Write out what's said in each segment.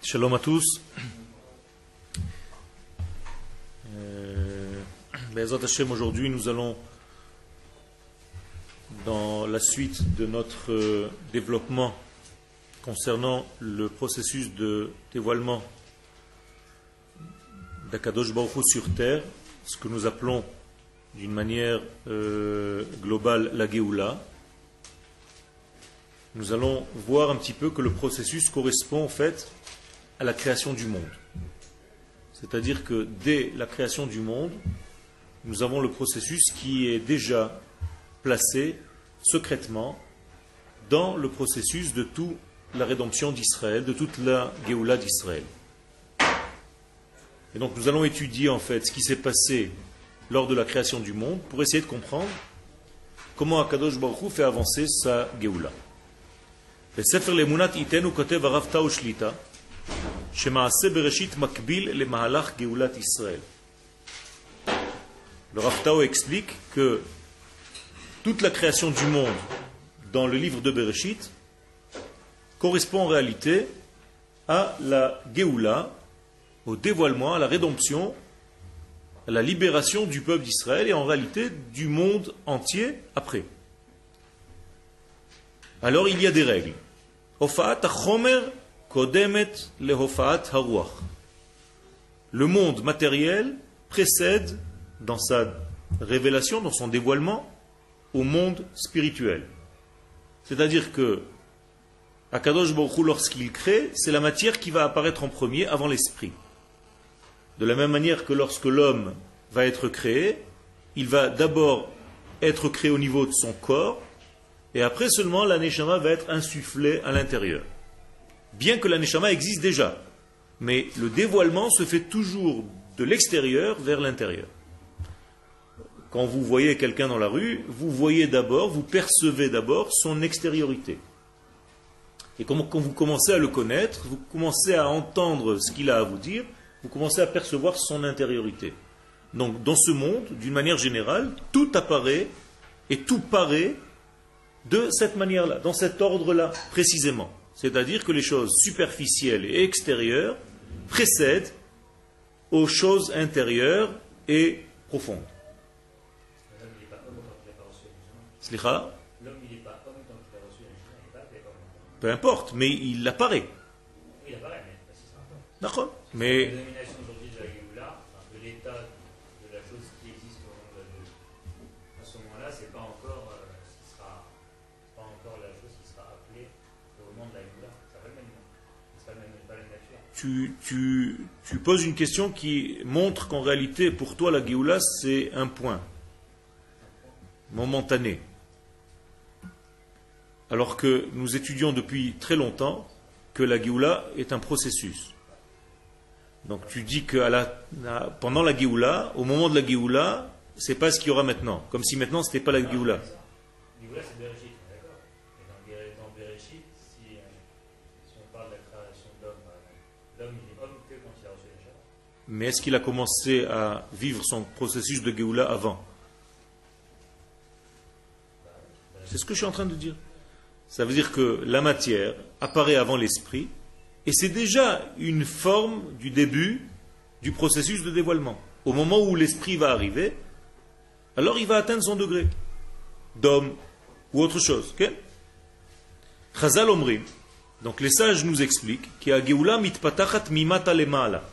Shalom à tous. Aujourd'hui nous allons dans la suite de notre euh, développement concernant le processus de dévoilement d'Akadosh Baruch sur terre, ce que nous appelons d'une manière euh, globale la Géoula. Nous allons voir un petit peu que le processus correspond en fait à la création du monde. C'est-à-dire que dès la création du monde, nous avons le processus qui est déjà placé secrètement dans le processus de toute la rédemption d'Israël, de toute la Géoula d'Israël. Et donc nous allons étudier en fait ce qui s'est passé lors de la création du monde pour essayer de comprendre comment Akadosh Baruch Hu fait avancer sa Géoula. בספר לאמונת איתנו כותב הרב טאו שליטה שמעשה בראשית מקביל למהלך גאולת ישראל. Le Rav Tao explique que toute la création du monde dans le livre de Bereshit correspond en réalité à la Géoula, au dévoilement, à la rédemption, à la libération du peuple d'Israël et en réalité du monde entier après. Alors il y a des règles. Le monde matériel précède dans sa révélation, dans son dévoilement, au monde spirituel. C'est-à-dire que Akadosh Baruch lorsqu'il crée, c'est la matière qui va apparaître en premier avant l'esprit. De la même manière que lorsque l'homme va être créé, il va d'abord être créé au niveau de son corps, et après seulement la Neshama va être insufflée à l'intérieur. Bien que la Neshama existe déjà, mais le dévoilement se fait toujours de l'extérieur vers l'intérieur. Quand vous voyez quelqu'un dans la rue, vous voyez d'abord, vous percevez d'abord son extériorité. Et quand vous commencez à le connaître, vous commencez à entendre ce qu'il a à vous dire, vous commencez à percevoir son intériorité. Donc dans ce monde, d'une manière générale, tout apparaît et tout paraît de cette manière-là, dans cet ordre-là précisément. C'est-à-dire que les choses superficielles et extérieures précèdent aux choses intérieures et profondes. Slicha? Peu importe, mais il apparaît. D'accord Mais La domination aujourd'hui de la Géoula, enfin, de l'état tu, poses une question qui montre qu'en réalité, pour toi, la Géoula, c'est un point momentané. Alors que nous étudions depuis très longtemps que la Géoula est un processus. Donc tu dis que pendant la Géoula, au moment de la Géoula, c'est pas ce qu'il y aura maintenant. Comme si maintenant c'était pas la Géoula. Géoula, c'est Bereshit, on est d'accord. Et dans, Ber- dans Bereshit, si, euh, si on parle de la création de l'homme, par exemple, l'homme il est homme que quand il a reçu les Shabbat. Mais est-ce qu'il a commencé à vivre son processus de Géoula avant? C'est ce que je suis en train de dire. Ça veut dire que la matière apparaît avant l'esprit, et c'est déjà une forme du début du processus de dévoilement. Au moment où l'esprit va arriver, alors il va atteindre son degré d'homme ou autre chose. ok? Chazal donc les sages nous expliquent qu'il y a Géoula mitpatachat mimata lemala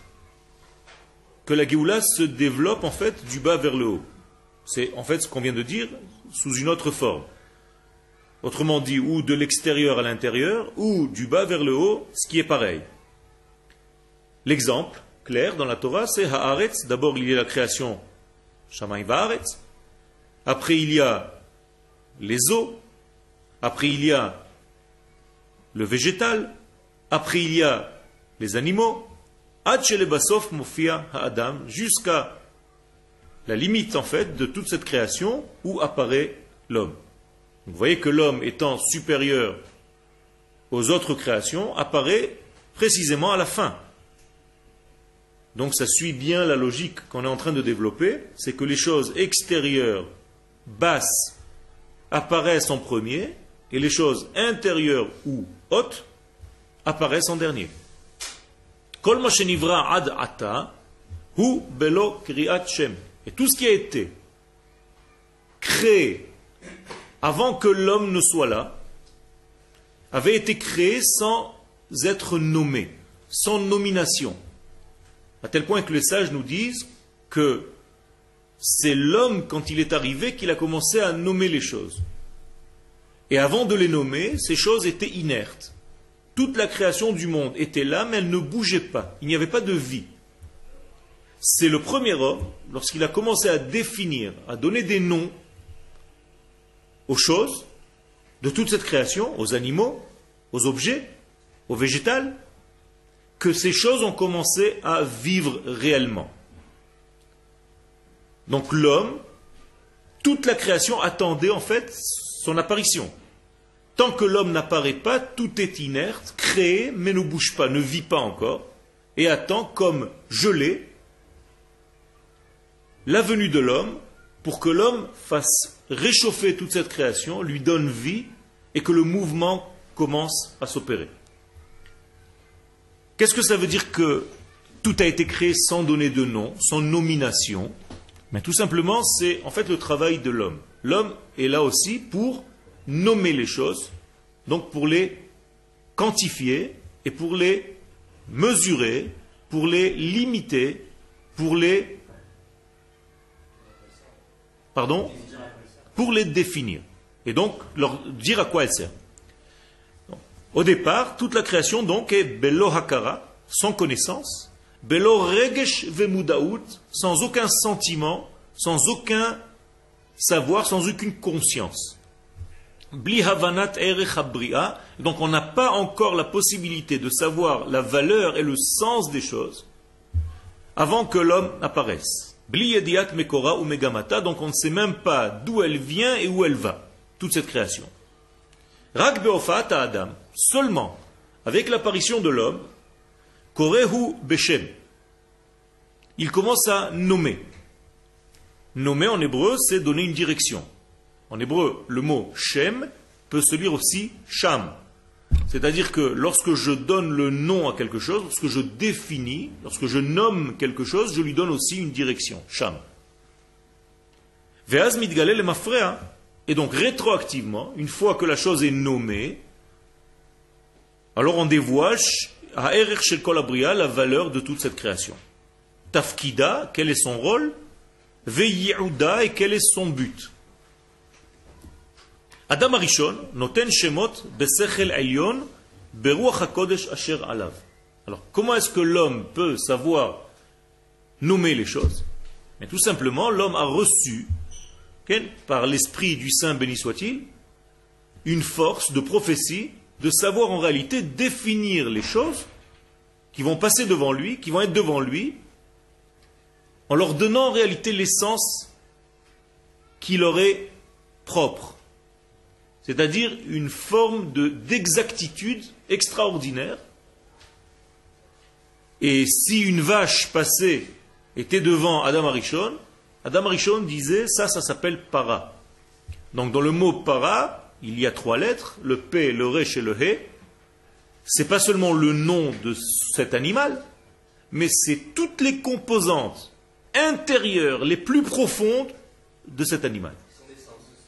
que la Géoula se développe en fait du bas vers le haut. C'est en fait ce qu'on vient de dire sous une autre forme. Autrement dit, ou de l'extérieur à l'intérieur, ou du bas vers le haut, ce qui est pareil. L'exemple clair dans la Torah, c'est Haaretz. D'abord, il y a la création Shammai Vaaretz. Après, il y a les eaux. Après, il y a le végétal. Après, il y a les animaux. Jusqu'à la limite en fait de toute cette création où apparaît l'homme. Vous voyez que l'homme étant supérieur aux autres créations apparaît précisément à la fin. Donc ça suit bien la logique qu'on est en train de développer, c'est que les choses extérieures, basses, apparaissent en premier et les choses intérieures ou hautes apparaissent en dernier. Et tout ce qui a été créé avant que l'homme ne soit là, avait été créé sans être nommé, sans nomination. À tel point que les sages nous disent que c'est l'homme, quand il est arrivé, qu'il a commencé à nommer les choses. Et avant de les nommer, ces choses étaient inertes. Toute la création du monde était là, mais elle ne bougeait pas. Il n'y avait pas de vie. C'est le premier homme, lorsqu'il a commencé à définir, à donner des noms aux choses, de toute cette création, aux animaux, aux objets, aux végétales, que ces choses ont commencé à vivre réellement. Donc l'homme, toute la création attendait en fait son apparition. Tant que l'homme n'apparaît pas, tout est inerte, créé, mais ne bouge pas, ne vit pas encore, et attend comme gelé la venue de l'homme pour que l'homme fasse réchauffer toute cette création, lui donne vie, et que le mouvement commence à s'opérer. Qu'est-ce que ça veut dire que tout a été créé sans donner de nom, sans nomination? Tout simplement, c'est en fait le travail de l'homme. L'homme est là aussi pour nommer les choses, donc pour les quantifier et pour les mesurer, pour les limiter, pour les... Pardon Pour les définir. Et donc leur dire à quoi elles servent. Au départ, toute la création donc est belo hakara, sans connaissance, belo regesh vemudaout, sans aucun sentiment, sans aucun savoir, sans aucune conscience. Donc on n'a pas encore la possibilité de savoir la valeur et le sens des choses avant que l'homme apparaisse. Mekora ou megamata, donc on ne sait même pas d'où elle vient et où elle va, toute cette création. Rak beofat Adam, seulement avec l'apparition de l'homme, korehu beshem, il commence à nommer. Nommer en hébreu, c'est donner une direction. En hébreu, le mot Shem peut se lire aussi Sham. C'est-à-dire que lorsque je donne le nom à quelque chose, lorsque je définis, lorsque je nomme quelque chose, je lui donne aussi une direction, Sham. Veaz mitgalel et donc rétroactivement, une fois que la chose est nommée, alors on dévoile à Shel la valeur de toute cette création. Tafkida, quel est son rôle? Veyi'uda, et quel est son but? Alors, comment est-ce que l'homme peut savoir nommer les choses? Mais tout simplement, l'homme a reçu, par l'esprit du Saint béni soit-il, une force de prophétie de savoir en réalité définir les choses qui vont passer devant lui, qui vont être devant lui, en leur donnant en réalité l'essence qui leur est propre c'est-à-dire une forme d'exactitude extraordinaire. Et si une vache passée était devant Adam Arishon, Adam Arishon disait ça, ça s'appelle para. Donc dans le mot para, il y a trois lettres, le P, le Resh et le He. C'est pas seulement le nom de cet animal, mais c'est toutes les composantes intérieures les plus profondes de cet animal.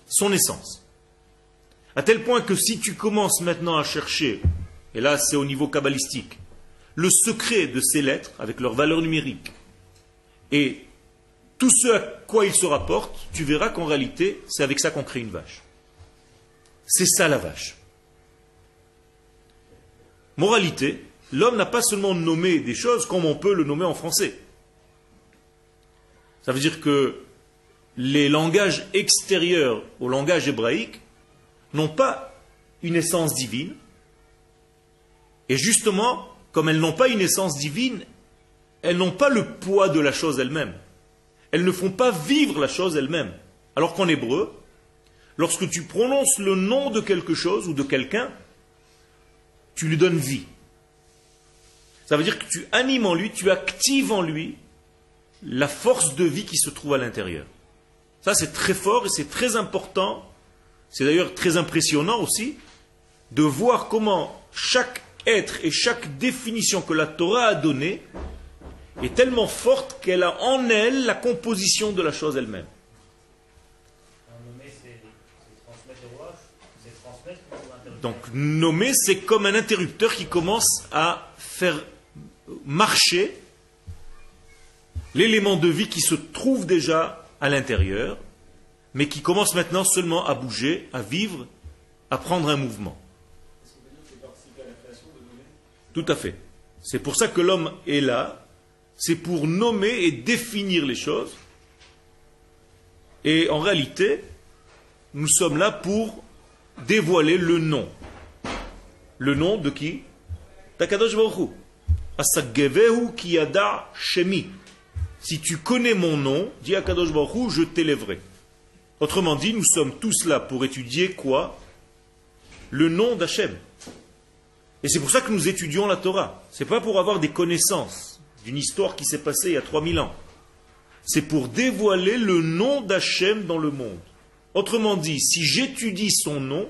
Son essence. À tel point que si tu commences maintenant à chercher, et là c'est au niveau kabbalistique, le secret de ces lettres avec leur valeur numérique et tout ce à quoi ils se rapportent, tu verras qu'en réalité c'est avec ça qu'on crée une vache. C'est ça la vache. Moralité, l'homme n'a pas seulement nommé des choses comme on peut le nommer en français. Ça veut dire que les langages extérieurs au langage hébraïque n'ont pas une essence divine. Et justement, comme elles n'ont pas une essence divine, elles n'ont pas le poids de la chose elle-même. Elles ne font pas vivre la chose elle-même. Alors qu'en hébreu, lorsque tu prononces le nom de quelque chose ou de quelqu'un, tu lui donnes vie. Ça veut dire que tu animes en lui, tu actives en lui la force de vie qui se trouve à l'intérieur. Ça, c'est très fort et c'est très important c'est d'ailleurs très impressionnant aussi de voir comment chaque être et chaque définition que la Torah a donnée est tellement forte qu'elle a en elle la composition de la chose elle-même. Donc nommer, c'est comme un interrupteur qui commence à faire marcher l'élément de vie qui se trouve déjà à l'intérieur, mais qui commence maintenant seulement à bouger, à vivre, à prendre un mouvement. Tout à fait. C'est pour ça que l'homme est là, c'est pour nommer et définir les choses. Et en réalité, nous sommes là pour dévoiler le nom. Le nom de qui? Takadosh Baruch Asagevehu kiyada shemi. Si tu connais mon nom, dit Akadosh Baruch je t'élèverai. Autrement dit, nous sommes tous là pour étudier quoi? Le nom d'Hachem. Et c'est pour ça que nous étudions la Torah. C'est pas pour avoir des connaissances d'une histoire qui s'est passée il y a 3000 ans. C'est pour dévoiler le nom d'Hachem dans le monde. Autrement dit, si j'étudie son nom,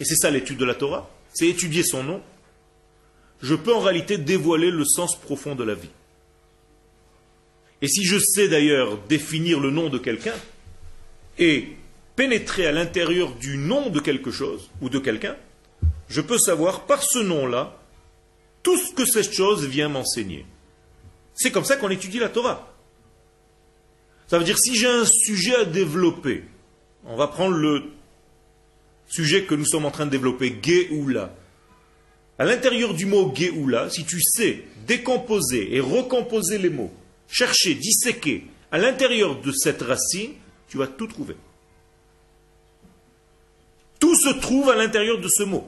et c'est ça l'étude de la Torah, c'est étudier son nom, je peux en réalité dévoiler le sens profond de la vie. Et si je sais d'ailleurs définir le nom de quelqu'un et pénétrer à l'intérieur du nom de quelque chose ou de quelqu'un, je peux savoir par ce nom-là tout ce que cette chose vient m'enseigner. C'est comme ça qu'on étudie la Torah. Ça veut dire si j'ai un sujet à développer, on va prendre le sujet que nous sommes en train de développer, Géoula. À l'intérieur du mot Géoula, si tu sais décomposer et recomposer les mots, chercher, disséquer, à l'intérieur de cette racine, tu vas tout trouver. Tout se trouve à l'intérieur de ce mot.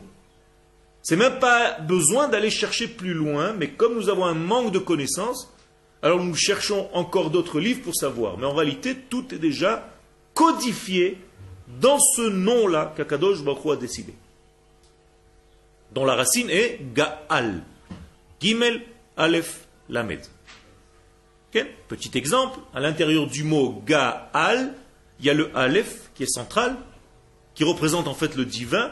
C'est même pas besoin d'aller chercher plus loin, mais comme nous avons un manque de connaissances, alors nous cherchons encore d'autres livres pour savoir. Mais en réalité, tout est déjà codifié dans ce nom-là qu'Akadosh Baruch a décidé dont la racine est Gaal. Gimel, Aleph, Lamed. Petit exemple, à l'intérieur du mot Gaal, il y a le Aleph qui est central, qui représente en fait le divin,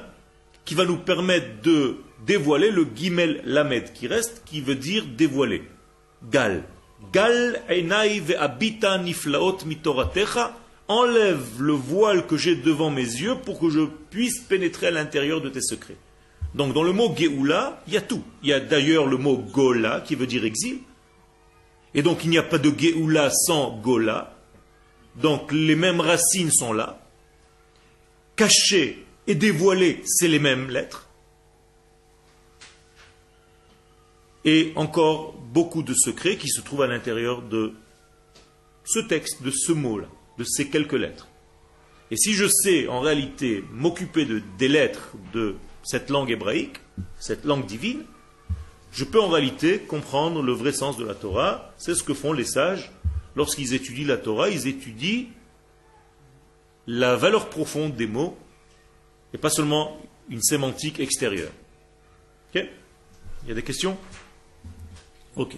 qui va nous permettre de dévoiler le Gimel Lamed qui reste, qui veut dire dévoiler. Gal. Gal abita niflaot mitoratecha. Enlève le voile que j'ai devant mes yeux pour que je puisse pénétrer à l'intérieur de tes secrets. Donc dans le mot Géoula, il y a tout. Il y a d'ailleurs le mot Gola qui veut dire exil. Et donc il n'y a pas de Géoula sans Gola. Donc les mêmes racines sont là. Caché et dévoilé, c'est les mêmes lettres. Et encore beaucoup de secrets qui se trouvent à l'intérieur de ce texte, de ce mot-là, de ces quelques lettres. Et si je sais en réalité m'occuper de, des lettres de cette langue hébraïque, cette langue divine, je peux en réalité comprendre le vrai sens de la Torah. C'est ce que font les sages. Lorsqu'ils étudient la Torah, ils étudient la valeur profonde des mots et pas seulement une sémantique extérieure. Ok? Il y a des questions? Ok.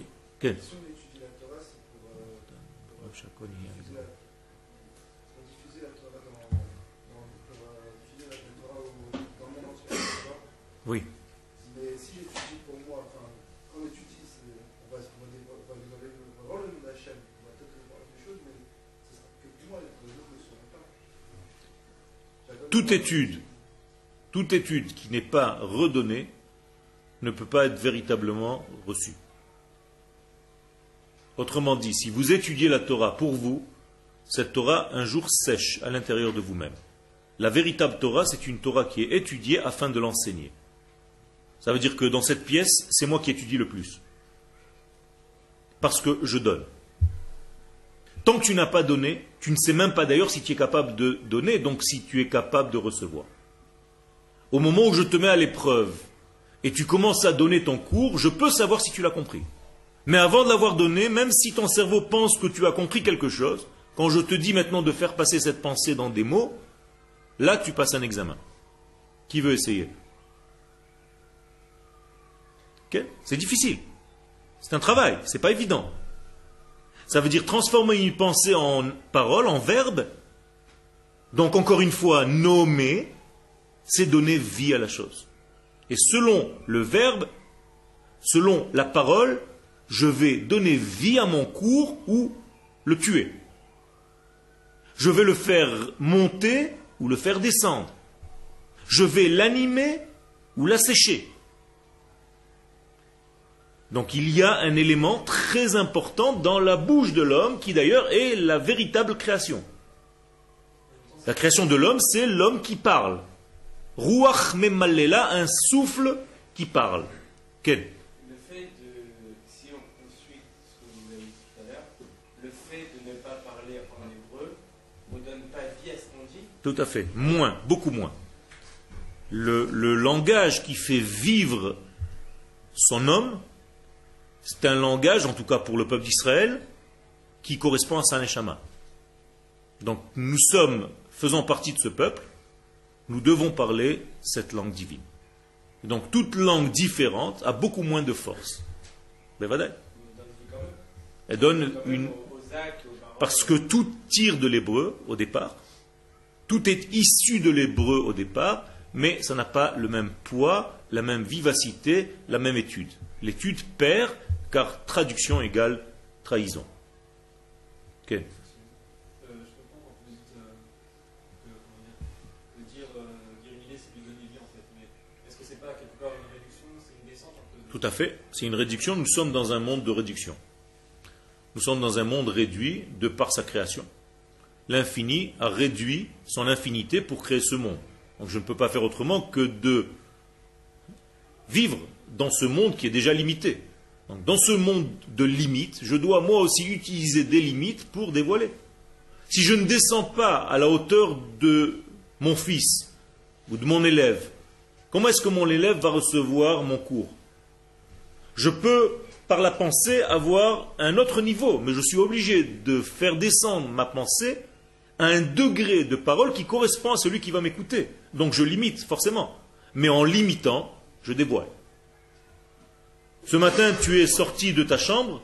Oui. Mais si j'étudie pour moi, enfin, quand on étudie, on va, on va, on va voir le nom d'Hachem, on va peut-être voir des choses, mais ce sera que pour moi, les autres ne seront pas. Toute étude, qui n'est pas redonnée ne peut pas être véritablement reçue. Autrement dit, si vous étudiez la Torah pour vous, cette Torah un jour sèche à l'intérieur de vous-même. La véritable Torah, c'est une Torah qui est étudiée afin de l'enseigner. Ça veut dire que dans cette pièce, c'est moi qui étudie le plus. Parce que je donne. Tant que tu n'as pas donné, tu ne sais même pas d'ailleurs si tu es capable de donner, donc si tu es capable de recevoir. Au moment où je te mets à l'épreuve et tu commences à donner ton cours, je peux savoir si tu l'as compris. Mais avant de l'avoir donné, même si ton cerveau pense que tu as compris quelque chose, quand je te dis maintenant de faire passer cette pensée dans des mots, là tu passes un examen. Qui veut essayer? C'est difficile. C'est un travail, c'est pas évident. Ça veut dire transformer une pensée en parole, en verbe. Donc encore une fois, nommer, c'est donner vie à la chose. Et selon le verbe, Selon la parole, je vais donner vie à mon cours ou le tuer. Je vais le faire monter ou le faire descendre. Je vais l'animer ou l'assécher. Donc il y a un élément très important dans la bouche de l'homme qui d'ailleurs est la véritable création. La création de l'homme, c'est l'homme qui parle. Ruach Memalela, un souffle qui parle. Quel Le fait de, si on suit ce que vous avez dit tout à l'heure, le fait de ne pas parler en hébreu ne donne pas vie à ce qu'on dit? Tout à fait. Moins, beaucoup moins. Le, le langage qui fait vivre son homme, c'est un langage, en tout cas pour le peuple d'Israël, qui correspond à sa neshama. Donc nous sommes, faisant partie de ce peuple, nous devons parler cette langue divine. Donc toute langue différente a beaucoup moins de force. Elle donne une. Parce que tout tire de l'hébreu au départ, tout est issu de l'hébreu au départ, mais ça n'a pas le même poids, la même vivacité, la même étude. L'étude perd, car traduction égale trahison. Ok. Je comprends quand vous dites que, comment dire, de dire guériminer, c'est lui donner vie en fait. Mais est-ce que c'est pas quelque part une réduction, c'est une descente un peu de- Tout à fait. C'est une réduction. Nous sommes dans un monde de réduction. Nous sommes dans un monde réduit de par sa création. L'infini a réduit son infinité pour créer ce monde. Donc je ne peux pas faire autrement que de vivre dans ce monde qui est déjà limité. Dans ce monde de limites, je dois moi aussi utiliser des limites pour dévoiler. Si je ne descends pas à la hauteur de mon fils ou de mon élève, comment est-ce que mon élève va recevoir mon cours? Je peux, par la pensée, avoir un autre niveau, mais je suis obligé de faire descendre ma pensée à un degré de parole qui correspond à celui qui va m'écouter. Donc je limite, forcément. Mais en limitant, je dévoile. Ce matin, tu es sorti de ta chambre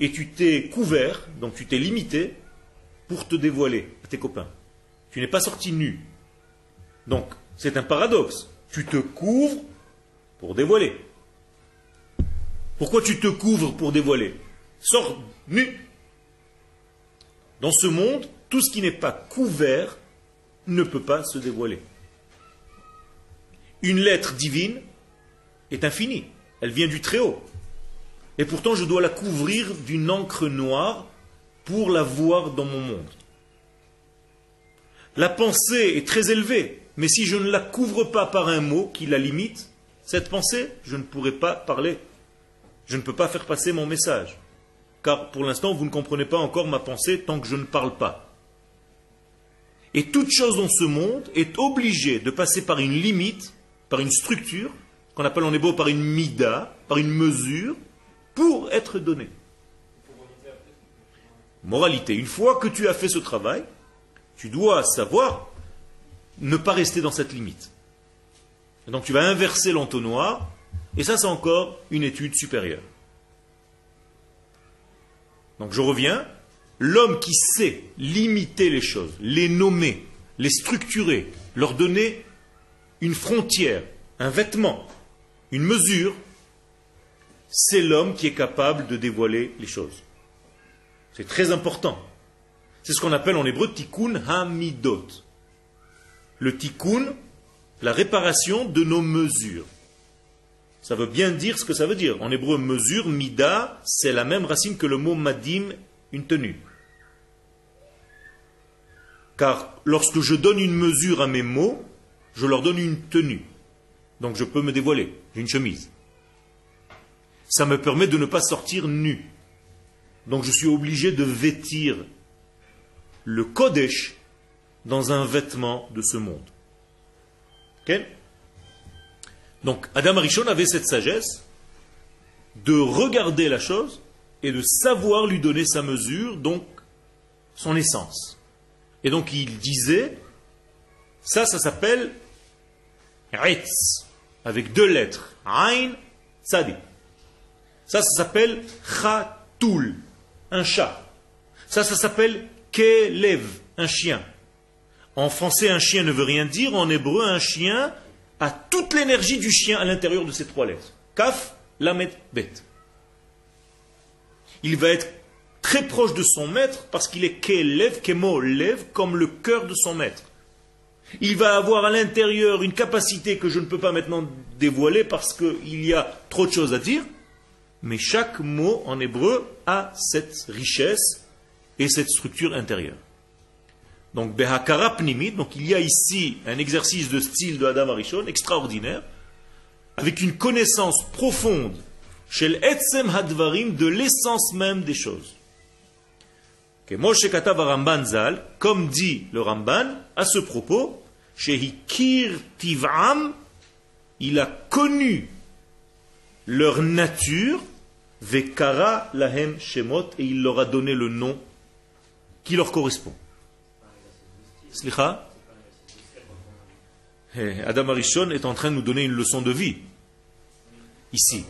et tu t'es couvert, donc tu t'es limité pour te dévoiler à tes copains. Tu n'es pas sorti nu. Donc, c'est un paradoxe. Tu te couvres pour dévoiler. Pourquoi tu te couvres pour dévoiler? Sors nu. Dans ce monde, tout ce qui n'est pas couvert ne peut pas se dévoiler. Une lettre divine est infinie. Elle vient du Très-Haut. Et pourtant, je dois la couvrir d'une encre noire pour la voir dans mon monde. La pensée est très élevée, mais si je ne la couvre pas par un mot qui la limite, cette pensée, je ne pourrai pas parler. Je ne peux pas faire passer mon message. Car pour l'instant, vous ne comprenez pas encore ma pensée tant que je ne parle pas. Et toute chose dans ce monde est obligée de passer par une limite, par une structure, qu'on appelle en hébreu par une mida, par une mesure, pour être donnée. Moralité, une fois que tu as fait ce travail, tu dois savoir ne pas rester dans cette limite. Donc tu vas inverser l'entonnoir, et ça c'est encore une étude supérieure. Donc je reviens, l'homme qui sait limiter les choses, les nommer, les structurer, leur donner une frontière, un vêtement, une mesure, c'est l'homme qui est capable de dévoiler les choses. C'est très important. C'est ce qu'on appelle en hébreu tikkun hamidot. Le tikkun, la réparation de nos mesures. Ça veut bien dire ce que ça veut dire. En hébreu, mesure, mida, c'est la même racine que le mot madim, une tenue. Car lorsque je donne une mesure à mes mots, je leur donne une tenue. Donc je peux me dévoiler. J'ai une chemise. Ça me permet de ne pas sortir nu. Donc je suis obligé de vêtir le Kodesh dans un vêtement de ce monde. Donc Adam Arishon avait cette sagesse de regarder la chose et de savoir lui donner sa mesure, donc son essence. Et donc il disait, ça, ça s'appelle Retz, avec deux lettres, Ain, Tzadi. Ça, ça s'appelle Khatoul, un chat. Ça, ça s'appelle Kelev, un chien. En français, un chien ne veut rien dire. En hébreu, un chien a toute l'énergie du chien à l'intérieur de ces trois lettres. Kaf, Lamet Bet. Il va être très proche de son maître parce qu'il est Kelev, Kemo Lev, comme le cœur de son maître. Il va avoir à l'intérieur une capacité que je ne peux pas maintenant dévoiler parce qu'il y a trop de choses à dire, mais chaque mot en hébreu a cette richesse et cette structure intérieure. Donc, Behakara donc il y a ici un exercice de style de Adam Arishon extraordinaire, avec une connaissance profonde chez l'Etzem Hadvarim de l'essence même des choses. Comme dit le Ramban, à ce propos, chez Hikir Tiv'am, il a connu leur nature, Vekara Lahem Shemot, et il leur a donné le nom qui leur correspond. Slicha? Eh, Adam Arishon est en train de nous donner une leçon de vie. Ici.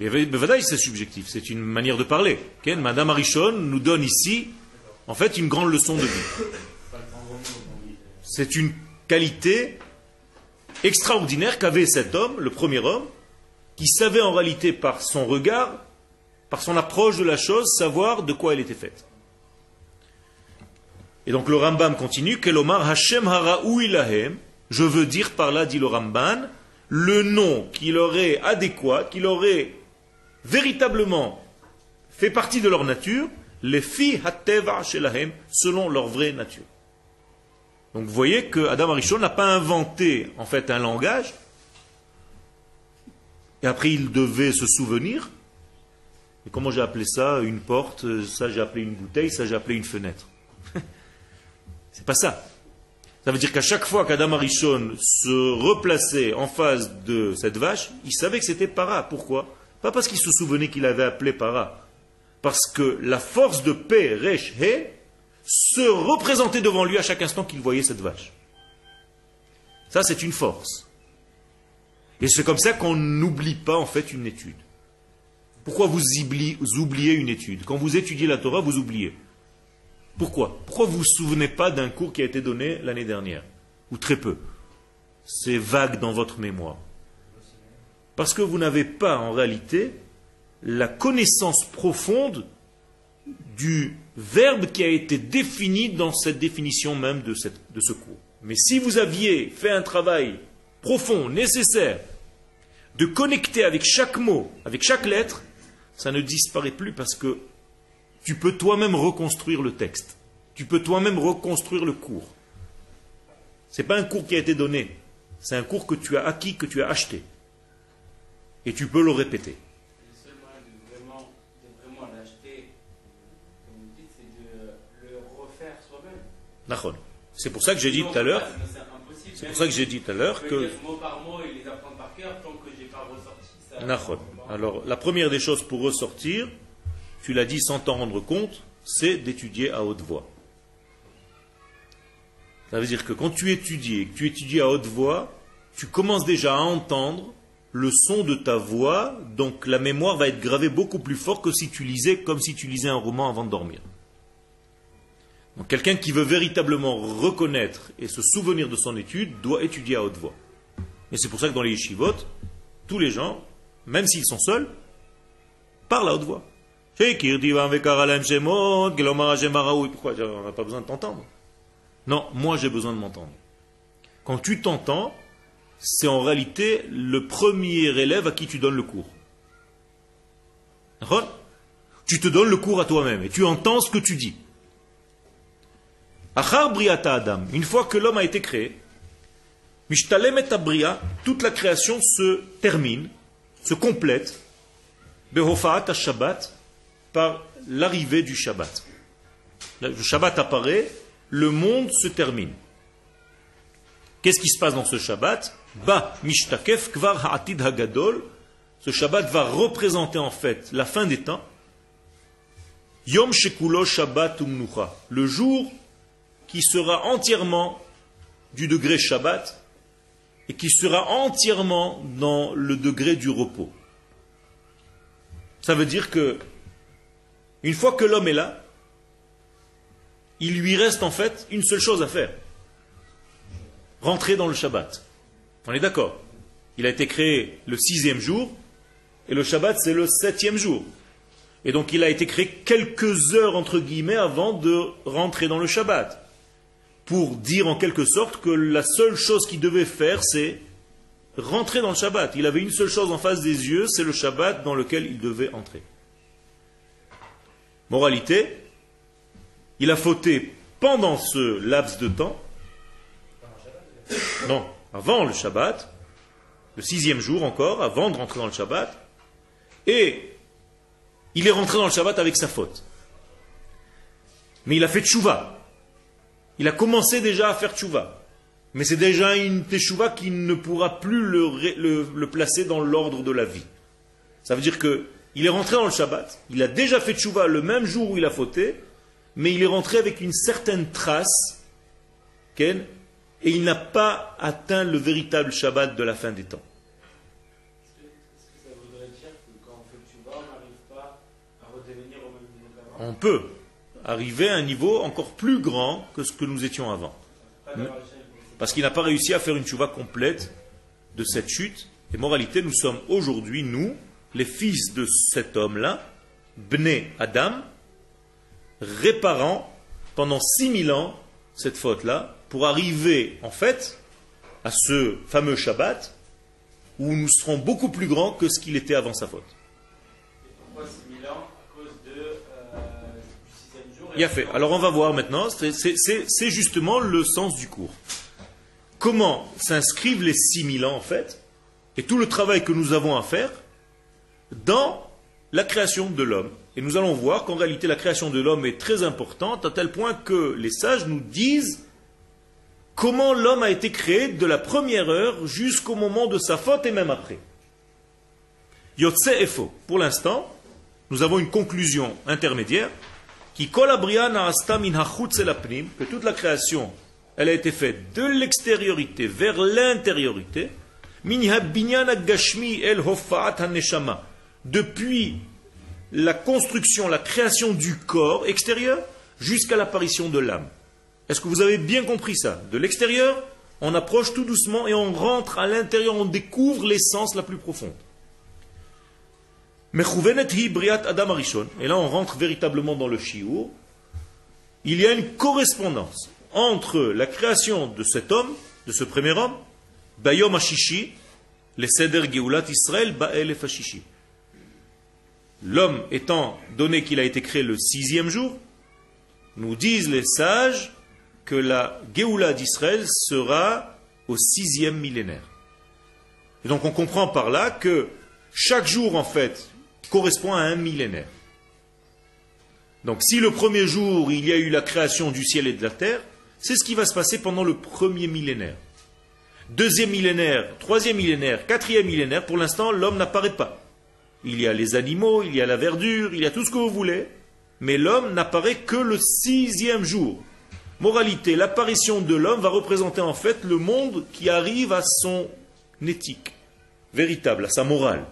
C'est subjectif, c'est une manière de parler. Madame Arishon nous donne ici, en fait, une grande leçon de vie. C'est une qualité extraordinaire qu'avait cet homme, le premier homme, qui savait en réalité par son regard, par son approche de la chose, savoir de quoi elle était faite. Et donc le Rambam continue, Kelomar Hashem Hara'ou ilahem, je veux dire par là, dit le Ramban, le nom qui leur est adéquat, qui leur est véritablement fait partie de leur nature, les filles hateva shelahem, selon leur vraie nature. Donc vous voyez que Adam Arishon n'a pas inventé un langage, et après il devait se souvenir. Comment j'ai appelé ça? Une porte, ça j'ai appelé une bouteille, ça j'ai appelé une fenêtre. C'est pas ça. Ça veut dire qu'à chaque fois qu'Adam Arishon se replaçait en face de cette vache, il savait que c'était para. Pourquoi? Pas parce qu'il se souvenait qu'il avait appelé para. Parce que la force de paix, Resh, He, se représentait devant lui à chaque instant qu'il voyait cette vache. Ça, c'est une force. Et c'est comme ça qu'on n'oublie pas en fait une étude. Pourquoi vous oubli- vous oubliez une étude? Quand vous étudiez la Torah, vous oubliez. Pourquoi? Pourquoi vous ne vous souvenez pas d'un cours qui a été donné l'année dernière? Ou très peu C'est vague dans votre mémoire. Parce que vous n'avez pas en réalité la connaissance profonde du verbe qui a été défini dans cette définition même de, ce cours. Mais si vous aviez fait un travail profond, nécessaire, de connecter avec chaque mot, avec chaque lettre, ça ne disparaît plus parce que tu peux toi-même reconstruire le texte. Tu peux toi-même reconstruire le cours. Ce n'est pas un cours qui a été donné. C'est un cours que tu as acquis, que tu as acheté. Et tu peux le répéter. C'est pour ça que j'ai dit tout à l'heure, C'est pour ça que j'ai dit tout à l'heure que... Alors, la première des choses pour ressortir, tu l'as dit sans t'en rendre compte, c'est d'étudier à haute voix. Ça veut dire que quand tu étudies et que tu étudies à haute voix, tu commences déjà à entendre le son de ta voix, donc la mémoire va être gravée beaucoup plus fort que si tu lisais comme si tu lisais un roman avant de dormir. Donc quelqu'un qui veut véritablement reconnaître et se souvenir de son étude doit étudier à haute voix. Et c'est pour ça que dans les yeshivot, tous les gens, même s'ils sont seuls, parlent à haute voix. Pourquoi On n'a pas besoin de t'entendre? Non, moi j'ai besoin de m'entendre. Quand tu t'entends, c'est en réalité le premier élève à qui tu donnes le cours. Tu te donnes le cours à toi-même et tu entends ce que tu dis. Achar briata Adam, une fois que l'homme a été créé, toute la création se termine, se complète, Behofaat Shabbat, par l'arrivée du Shabbat. Le Shabbat apparaît, le monde se termine. Qu'est-ce qui se passe dans ce Shabbat? Ba Mishtakef Kvar Ha'atid Hagadol. Ce Shabbat va représenter en fait la fin des temps. Yom Shekulo Shabbat Umnucha. Le jour qui sera entièrement du degré Shabbat et qui sera entièrement dans le degré du repos. Ça veut dire que, une fois que l'homme est là, il lui reste en fait une seule chose à faire. Rentrer dans le Shabbat. On est d'accord Il a été créé le sixième jour, et le Shabbat c'est le septième jour. Et donc il a été créé quelques heures entre guillemets avant de rentrer dans le Shabbat. Pour dire en quelque sorte que la seule chose qu'il devait faire c'est rentrer dans le Shabbat. Il avait une seule chose en face des yeux, c'est le Shabbat dans lequel il devait entrer. Moralité, il a fauté pendant ce laps de temps. Non, avant le Shabbat, le sixième jour encore, avant de rentrer dans le Shabbat. Et il est rentré dans le Shabbat avec sa faute. Mais il a fait tchouva. Il a commencé déjà à faire tchouva. Mais c'est déjà une teshuva qui ne pourra plus le, placer dans l'ordre de la vie. Ça veut dire que il est rentré dans le Shabbat, il a déjà fait tchouva le même jour où il a fauté, mais il est rentré avec une certaine trace, et il n'a pas atteint le véritable Shabbat de la fin des temps. Est-ce que ça voudrait dire que quand on fait tchouva, on n'arrive pas à redevenir au même niveau qu'avant On peut arriver à un niveau encore plus grand que ce que nous étions avant. Parce qu'il n'a pas réussi à faire une tchouva complète de cette chute. Et moralité, nous sommes aujourd'hui, nous, les fils de cet homme-là, Bné Adam, réparant pendant 6000 ans cette faute-là, pour arriver, en fait, à ce fameux Shabbat, où nous serons beaucoup plus grands que ce qu'il était avant sa faute. Et pourquoi 6000 ans À cause de, euh, du sixième jour. et Il a fait. Alors on va voir maintenant, c'est justement le sens du cours. Comment s'inscrivent les 6000 ans en fait, et tout le travail que nous avons à faire dans la création de l'homme. Et nous allons voir qu'en réalité la création de l'homme est très importante à tel point que les sages nous disent comment l'homme a été créé de la première heure jusqu'au moment de sa faute et même après. Yotse faux. Pour l'instant, nous avons une conclusion intermédiaire qui que toute la création, elle a été faite de l'extériorité vers l'intériorité, depuis la construction, la création du corps extérieur jusqu'à l'apparition de l'âme. Est-ce que vous avez bien compris ça? De l'extérieur, on approche tout doucement et on rentre à l'intérieur, on découvre l'essence la plus profonde. Adam. Et là, on rentre véritablement dans le shiur. Il y a une correspondance entre la création de cet homme, de ce premier homme, Bayom Ashishi, les Seder Geulat Israël, Bael Fashishi. L'homme étant donné qu'il a été créé le sixième jour, nous disent les sages que la Géoula d'Israël sera au sixième millénaire. Donc on comprend par là que chaque jour, en fait, correspond à un millénaire. Donc si le premier jour, il y a eu la création du ciel et de la terre, c'est ce qui va se passer pendant le premier millénaire. Deuxième millénaire, troisième millénaire, quatrième millénaire, pour l'instant, l'homme n'apparaît pas. Il y a les animaux, il y a la verdure, il y a tout ce que vous voulez, mais l'homme n'apparaît que le sixième jour. Moralité, l'apparition de l'homme va représenter en fait le monde qui arrive à son éthique véritable, à sa morale.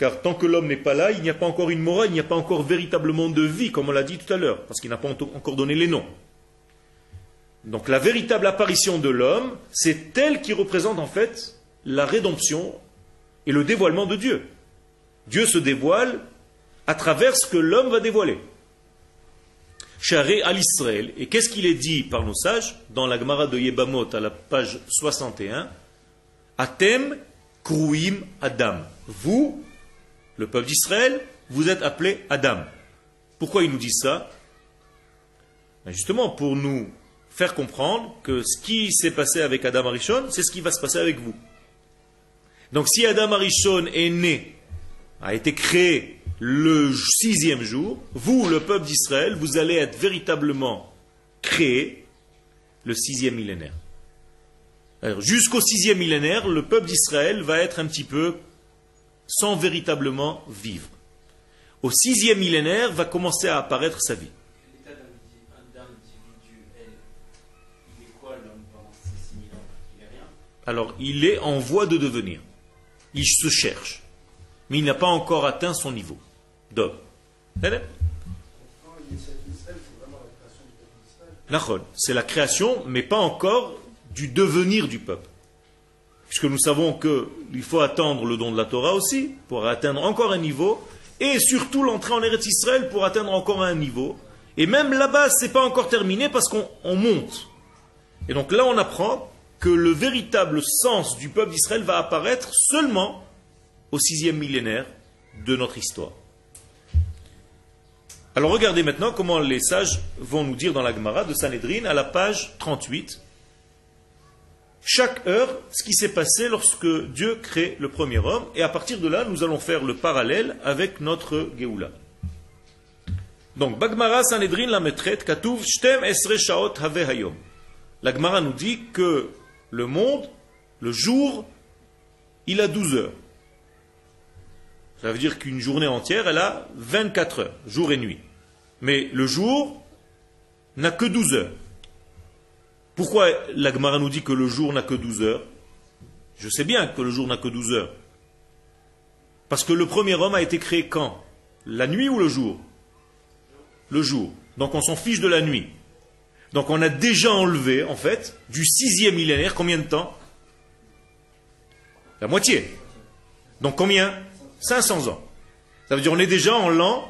Car tant que l'homme n'est pas là, il n'y a pas encore une morale, il n'y a pas encore véritablement de vie, comme on l'a dit tout à l'heure, parce qu'il n'a pas encore donné les noms. Donc la véritable apparition de l'homme, c'est elle qui représente en fait la rédemption et le dévoilement de Dieu. Dieu se dévoile à travers ce que l'homme va dévoiler. Charé à l'Israël. Et qu'est-ce qu'il est dit par nos sages dans la Gemara de Yebamot à la page 61 Atem Kruim Adam. Vous, le peuple d'Israël, vous êtes appelés Adam. Pourquoi ils nous disent ça? Ben Justement pour nous faire comprendre que ce qui s'est passé avec Adam Arishon, c'est ce qui va se passer avec vous. Donc si Adam Arishon est né, a été créé le sixième jour, vous, le peuple d'Israël, vous allez être véritablement créé le sixième millénaire. Jusqu'au sixième millénaire, le peuple d'Israël va être un petit peu sans véritablement vivre. Au sixième millénaire va commencer à apparaître sa vie. L'état d'individu- d'individuel, il est quoi l'homme pendant ces 6000 ans Il est rien Alors, il est en voie de devenir. Il se cherche. Mais il n'a pas encore atteint son niveau d'homme. D'accord Quand l'initiative d'Israël, c'est la création mais pas encore du devenir du peuple. puisque nous savons qu'il faut attendre le don de la Torah aussi, pour atteindre encore un niveau, et surtout l'entrée en Eretz Israël pour atteindre encore un niveau. Et même là-bas, c'est pas encore terminé parce qu'on on monte. Et donc là, on apprend que le véritable sens du peuple d'Israël va apparaître seulement au sixième millénaire de notre histoire. Alors regardez maintenant comment les sages vont nous dire dans la Gemara de Sanhedrin à la page 38, chaque heure, ce qui s'est passé lorsque Dieu crée le premier homme, et à partir de là, nous allons faire le parallèle avec notre Géoula. Donc, Bagmara Sanhedrin la metret katuv shtem esre shaot have hayom. La Gemara nous dit que le monde, le jour, il a 12 heures. Ça veut dire qu'une journée entière, elle a 24 heures, jour et nuit. Mais le jour n'a que 12 heures. Pourquoi la Gemara nous dit que le jour n'a que 12 heures? Je sais bien que le jour n'a que 12 heures. Parce que le premier homme a été créé quand? La nuit ou le jour? Le jour. Donc on s'en fiche de la nuit. Donc on a déjà enlevé, en fait, du sixième millénaire, combien de temps? La moitié. Donc combien? 500 ans. Ça veut dire on est déjà en l'an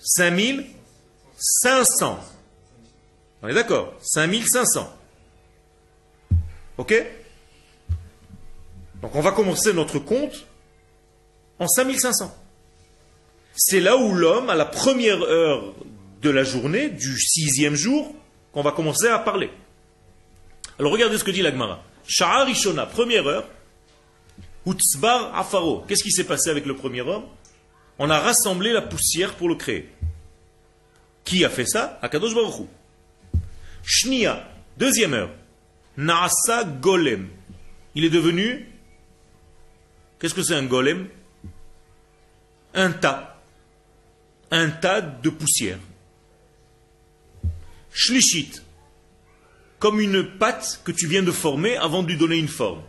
5500. On est d'accord 5500. Ok? Donc on va commencer notre compte en 5500. C'est là où l'homme, à la première heure de la journée, du sixième jour, qu'on va commencer à parler. Alors regardez ce que dit l'Agmara. Sha'ar Rishona, première heure, Utsbar Afaro. Qu'est-ce qui s'est passé avec le premier homme? On a rassemblé la poussière pour le créer. Qui a fait ça? Akadosh Baruch Hu. Shnia, deuxième heure. Naasa Golem. Il est devenu. Qu'est-ce que c'est un golem? Un tas. Un tas de poussière. Shlishit. Comme une pâte que tu viens de former avant de lui donner une forme.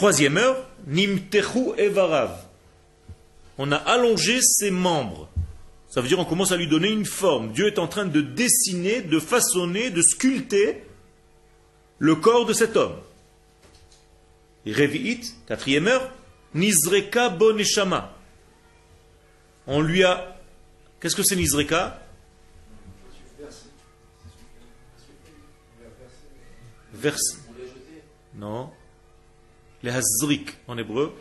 Troisième heure, Nimtechu Evarav. On a allongé ses membres. Ça veut dire on commence à lui donner une forme. Dieu est en train de dessiner, de façonner, de sculpter le corps de cet homme. Revi'it, quatrième heure, Nizreka Boneshama. On lui a. Qu'est-ce que c'est Nizreka? Verse. Non. Les hazrik en hébreu.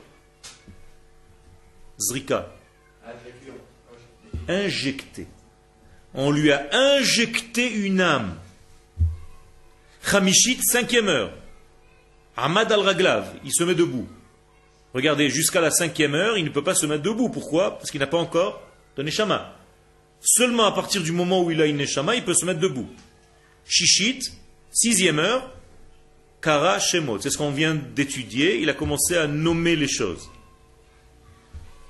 Zrika. Injecté. On lui a injecté une âme. Chamishit, cinquième heure. Ahmad al-Raglav, il se met debout. Regardez, jusqu'à la cinquième heure, il ne peut pas se mettre debout. Pourquoi? Parce qu'il n'a pas encore de neshama. Seulement à partir du moment où il a une neshama, il peut se mettre debout. Shishit, sixième heure, Kara Shemot. C'est ce qu'on vient d'étudier. Il a commencé à nommer les choses.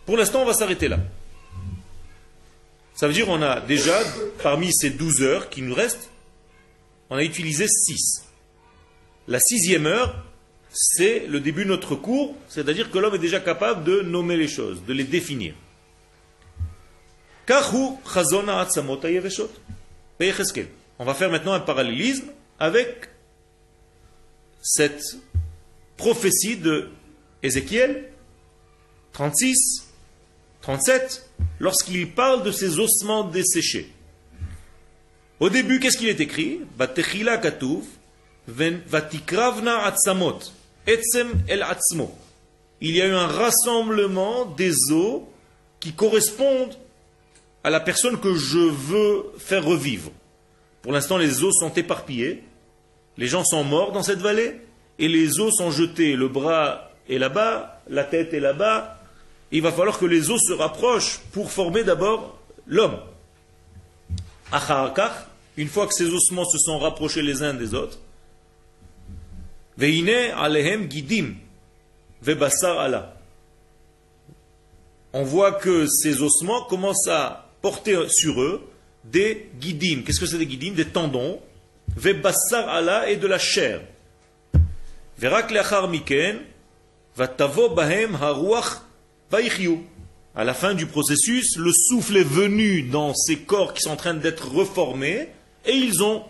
Pour l'instant, on va s'arrêter là. Ça veut dire qu'on a déjà, parmi ces 12 heures qui nous restent, on a utilisé 6. La sixième heure, c'est le début de notre cours, c'est-à-dire que l'homme est déjà capable de nommer les choses, de les définir. On va faire maintenant un parallélisme avec cette prophétie de Ézéchiel 36, 37, lorsqu'il parle de ces ossements desséchés. Au début, qu'est-ce qu'il est écrit? Il y a eu un rassemblement des os qui correspondent à la personne que je veux faire revivre. Pour l'instant, les os sont éparpillés. Les gens sont morts dans cette vallée et les os sont jetés. Le bras est là-bas, la tête est là-bas. Il va falloir que les os se rapprochent pour former d'abord l'homme. Acharakach, une fois que ces ossements se sont rapprochés les uns des autres, Veine alehem gidim, vebassar ala. On voit que ces ossements commencent à porter sur eux des guidim. Qu'est-ce que c'est des guidim Des tendons. Vebassar ala et de la chair. Vatavo bahem. À la fin du processus, le souffle est venu dans ces corps qui sont en train d'être reformés et ils ont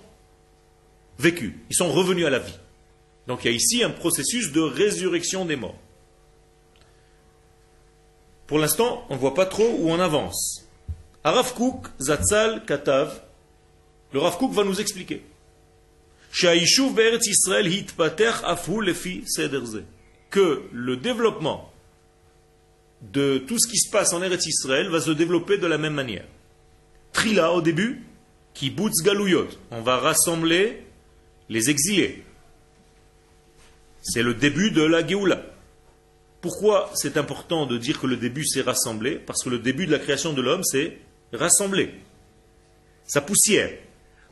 vécu. Ils sont revenus à la vie. Donc il y a ici un processus de résurrection des morts. Pour l'instant, on ne voit pas trop où on avance. Arav Kook, Zatzal, Katav, le Rav Kook va nous expliquer. שהיישוב בארץ ישראל התפתח אף הוא לפי סדר זה. Que le développement de tout ce qui se passe en Eretz Israël va se développer de la même manière. Trila au début, kibbutz galouyot. On va rassembler les exilés. C'est le début de la Géoula. Pourquoi c'est important de dire que le début c'est rassembler Parce que le début de la création de l'homme c'est rassembler. Sa poussière.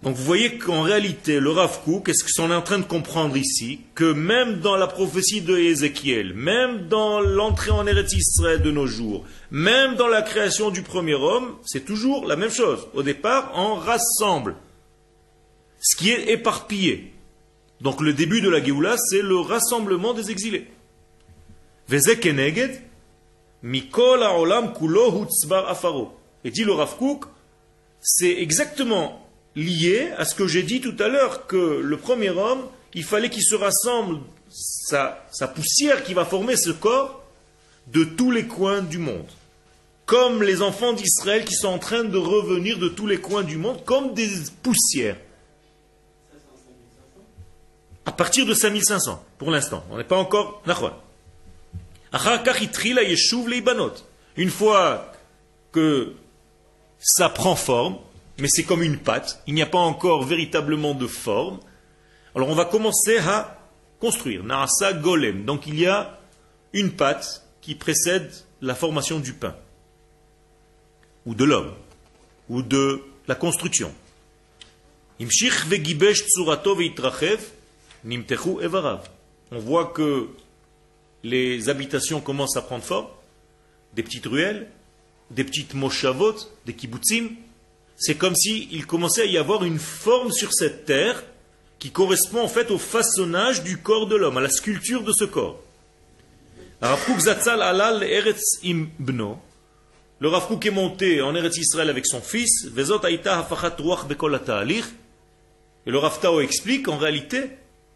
Donc vous voyez qu'en réalité, le Rav qu'est-ce qu'on est en train de comprendre ici Que même dans la prophétie de Ézéchiel, même dans l'entrée en Eretz Israël de nos jours, même dans la création du premier homme, c'est toujours la même chose. Au départ, on rassemble ce qui est éparpillé. Donc le début de la Géoula, c'est le rassemblement des exilés. Et dit le Rav c'est exactement lié à ce que j'ai dit tout à l'heure, que le premier homme, il fallait qu'il se rassemble sa, poussière qui va former ce corps de tous les coins du monde. Comme les enfants d'Israël qui sont en train de revenir de tous les coins du monde, comme des poussières. À partir de 5500, pour l'instant. On n'est pas encore. Une fois que ça prend forme, mais c'est comme une pâte, il n'y a pas encore véritablement de forme. Alors on va commencer à construire, Naasa Golem. Donc il y a une pâte qui précède la formation du pain, ou de l'homme, ou de la construction. On voit que les habitations commencent à prendre forme, des petites ruelles, des petites moshavot, des kibbutzim, c'est comme s'il commençait à y avoir une forme sur cette terre qui correspond en fait au façonnage du corps de l'homme, à la sculpture de ce corps. Le Rav est monté en Eretz Israël avec son fils, et le Rav Tao explique en réalité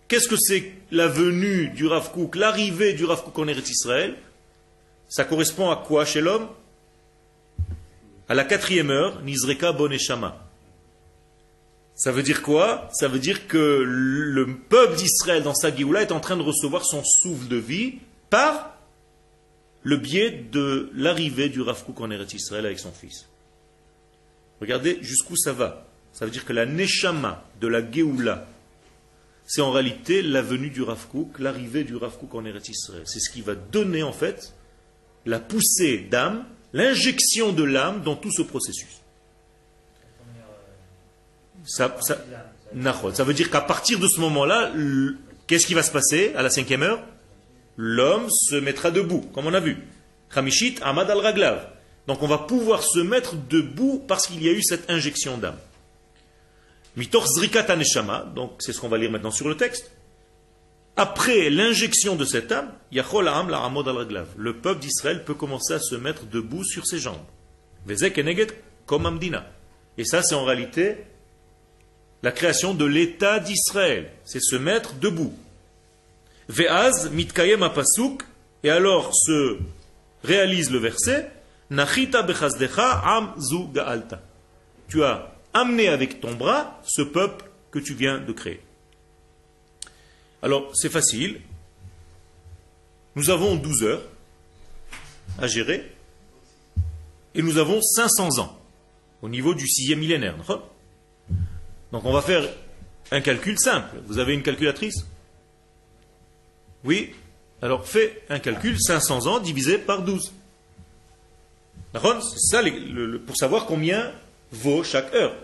qu'est-ce que c'est la venue du Rav l'arrivée du Rav en Eretz Israël? Ça correspond à quoi chez l'homme? À la quatrième heure, Nizreka Boneshama. Ça veut dire quoi? Ça veut dire que le peuple d'Israël dans sa Géoula est en train de recevoir son souffle de vie par le biais de l'arrivée du Rav Kook en Eretz Israël avec son fils. Regardez jusqu'où ça va. Ça veut dire que la Neshama de la Géoula, c'est en réalité la venue du Rav Kook, l'arrivée du Rav Kook en Eretz Israël. C'est ce qui va donner en fait la poussée d'âme l'injection de l'âme dans tout ce processus. Ça, veut dire qu'à partir de ce moment-là, qu'est-ce qui va se passer à la cinquième heure? L'homme se mettra debout, comme on a vu. Khamishit Ahmad al-Raglav. Donc on va pouvoir se mettre debout parce qu'il y a eu cette injection d'âme. Mitor Zrikat donc c'est ce qu'on va lire maintenant sur le texte. Après l'injection de cette âme, le peuple d'Israël peut commencer à se mettre debout sur ses jambes. Et ça, c'est en réalité la création de l'État d'Israël. C'est se mettre debout. Ve'az mitkayem apasuk, et alors se réalise le verset, Nachita bechazdecha am zu ga'alta. Tu as amené avec ton bras ce peuple que tu viens de créer. Alors, c'est facile. Nous avons 12 heures à gérer et nous avons 500 ans au niveau du sixième millénaire. Donc, on va faire un calcul simple. Vous avez une calculatrice? Oui Alors, fais un calcul 500 ans divisé par 12. C'est ça pour savoir combien vaut chaque heure.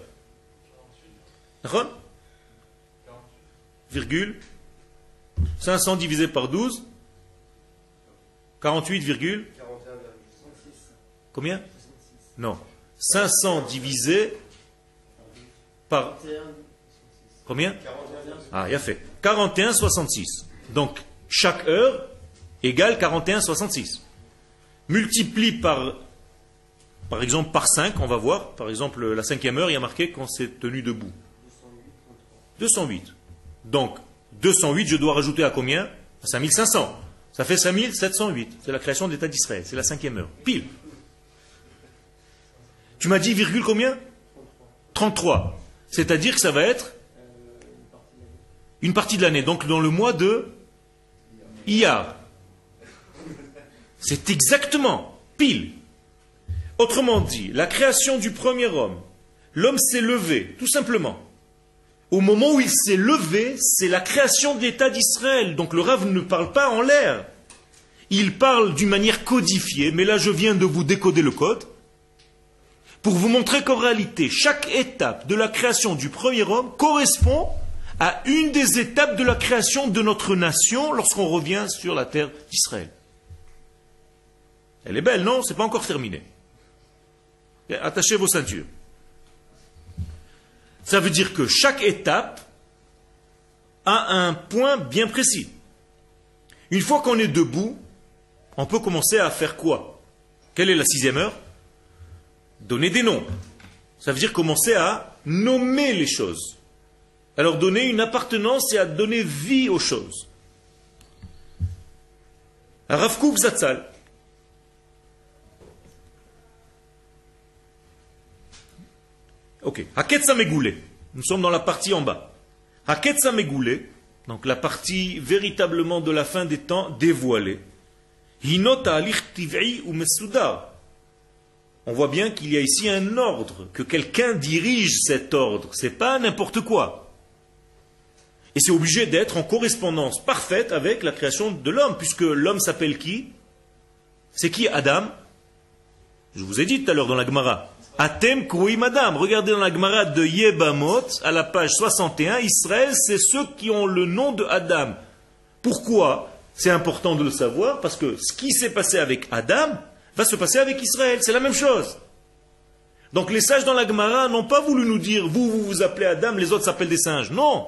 Virgule 500 divisé par 12 48, combien? Non. 500 divisé par combien? Ah, il a fait. 41,66. Donc, chaque heure égale 41,66. Multiplie par, par exemple, par 5, on va voir. Par exemple, la cinquième heure, il y a marqué qu'on s'est tenu debout. 208. Donc, 208, je dois rajouter à combien? À 5500. Ça fait 5708. C'est la création de l'État d'Israël. C'est la cinquième heure. Pile. Tu m'as dit virgule combien? 33. C'est-à-dire que ça va être une partie de l'année. Donc dans le mois de Iyar. C'est exactement pile. Autrement dit, la création du premier homme, l'homme s'est levé, tout simplement. Au moment où il s'est levé, c'est la création de l'État d'Israël. Donc le Rav ne parle pas en l'air. Il parle d'une manière codifiée, mais là je viens de vous décoder le code pour vous montrer qu'en réalité, chaque étape de la création du premier homme correspond à une des étapes de la création de notre nation lorsqu'on revient sur la terre d'Israël. Elle est belle, non? C'est pas encore terminé. Attachez vos ceintures. Ça veut dire que chaque étape a un point bien précis. Une fois qu'on est debout, on peut commencer à faire quoi? Quelle est la sixième heure? Donner des noms. Ça veut dire commencer à nommer les choses. Alors donner une appartenance et à donner vie aux choses. Rav. Ok. Haketsa Megoulé. Nous sommes dans la partie en bas. Haketsa Megoulé, donc la partie véritablement de la fin des temps dévoilée. Hinot alich tiv'i ou mesudar. On voit bien qu'il y a ici un ordre, que quelqu'un dirige cet ordre. C'est pas n'importe quoi. Et c'est obligé d'être en correspondance parfaite avec la création de l'homme, puisque l'homme s'appelle qui? C'est qui Adam? Je vous ai dit tout à l'heure dans la Gemara. Atem kouim Adam. Regardez dans la Gemara de Yebamot, à la page 61, Israël, c'est ceux qui ont le nom de Adam. Pourquoi? C'est important de le savoir, parce que ce qui s'est passé avec Adam va se passer avec Israël. C'est la même chose. Donc les sages dans la Gemara n'ont pas voulu nous dire, vous, vous vous appelez Adam, les autres s'appellent des singes. Non.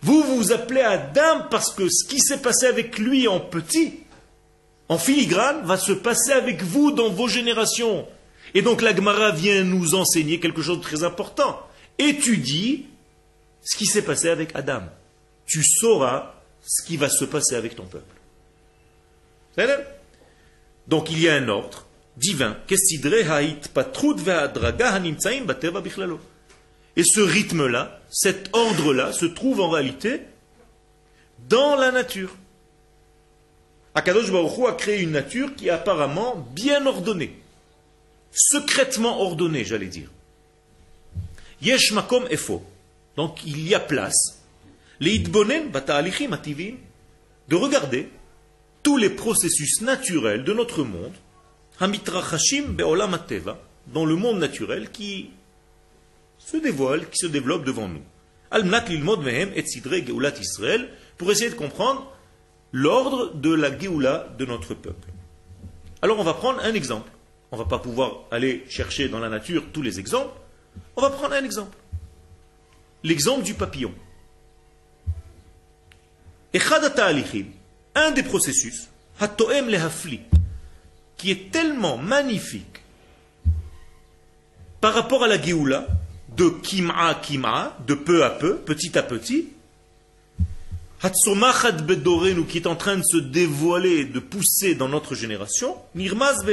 Vous vous appelez Adam parce que ce qui s'est passé avec lui en petit, en filigrane, va se passer avec vous dans vos générations. Et donc la Gemara vient nous enseigner quelque chose de très important. Étudie ce qui s'est passé avec Adam. Tu sauras ce qui va se passer avec ton peuple. Donc il y a un ordre divin. Et ce rythme-là, cet ordre-là, se trouve en réalité dans la nature. Akadosh Baruch a créé une nature qui est apparemment bien ordonnée, secrètement ordonnée, j'allais dire. Yesh makom efo. Donc il y a place, ativim, de regarder tous les processus naturels de notre monde, dans le monde naturel qui se dévoile, qui se développe devant nous. Pour essayer de comprendre l'ordre de la Géoula de notre peuple. Alors on va prendre un exemple. On ne va pas pouvoir aller chercher dans la nature tous les exemples. On va prendre un exemple. L'exemple du papillon. Un des processus, qui est tellement magnifique par rapport à la Géoula, de kim'a kim'a, de peu à peu, petit à petit, Hatsomachat bedorenu qui est en train de se dévoiler, de pousser dans notre génération, Nirmaz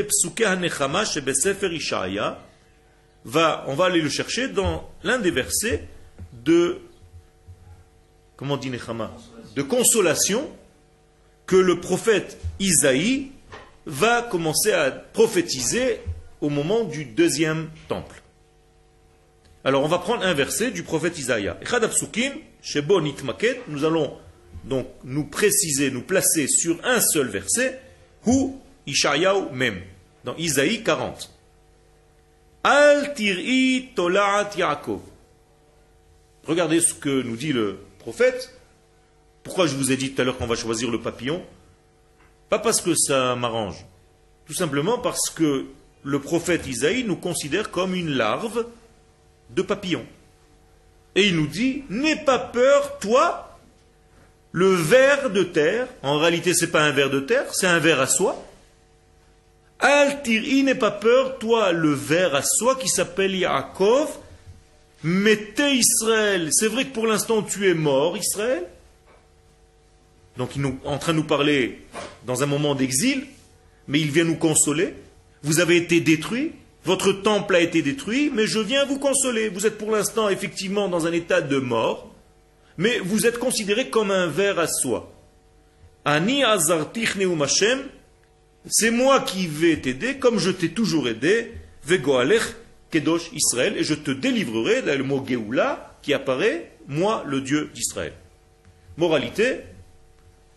va, on va aller le chercher dans l'un des versets de, comment dit Nechama, de consolation que le prophète Isaïe va commencer à prophétiser au moment du deuxième temple. Alors on va prendre un verset du prophète Isaïe. Nous allons donc nous préciser, nous placer sur un seul verset, ou Ishayahu même, dans Isaïe 40. Al tir'i tola'at Yaakov. Regardez ce que nous dit le prophète. Pourquoi je vous ai dit tout à l'heure qu'on va choisir le papillon? Pas parce que ça m'arrange. Tout simplement parce que le prophète Isaïe nous considère comme une larve de papillon. Et il nous dit, n'aie pas peur, toi, le ver de terre, en réalité ce n'est pas un ver de terre, c'est un ver à soie. Al-Tiri, n'aie pas peur, toi, le ver à soie qui s'appelle Yaakov, mettez Israël. C'est vrai que pour l'instant tu es mort, Israël, Donc il est en train de nous parler dans un moment d'exil, mais il vient nous consoler. Vous avez été détruits, votre temple a été détruit, mais je viens vous consoler. Vous êtes pour l'instant effectivement dans un état de mort, mais vous êtes considéré comme un ver à soie. Ani azartich neum Hashem, c'est moi qui vais t'aider, comme je t'ai toujours aidé, vegoalech kedosh Israël, et je te délivrerai, là le mot Geoula qui apparaît, moi le Dieu d'Israël. Moralité,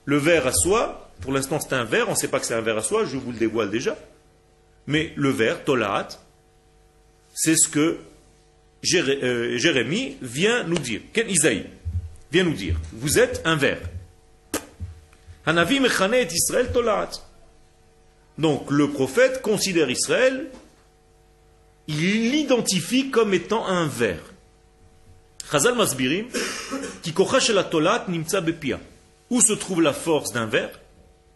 le ver à soie, pour l'instant c'est un ver, on ne sait pas que c'est un ver à soie, je vous le dévoile déjà, mais le ver, Tolaat, c'est ce que euh, Jérémie vient nous dire. Ken Isaïe vient nous dire, vous êtes un ver. Hanavi mechane Israël Tolaat. Donc le prophète considère Israël, il l'identifie comme étant un ver. Chazal Masbirim, kocha shel atolat nimtza bepia. Où se trouve la force d'un ver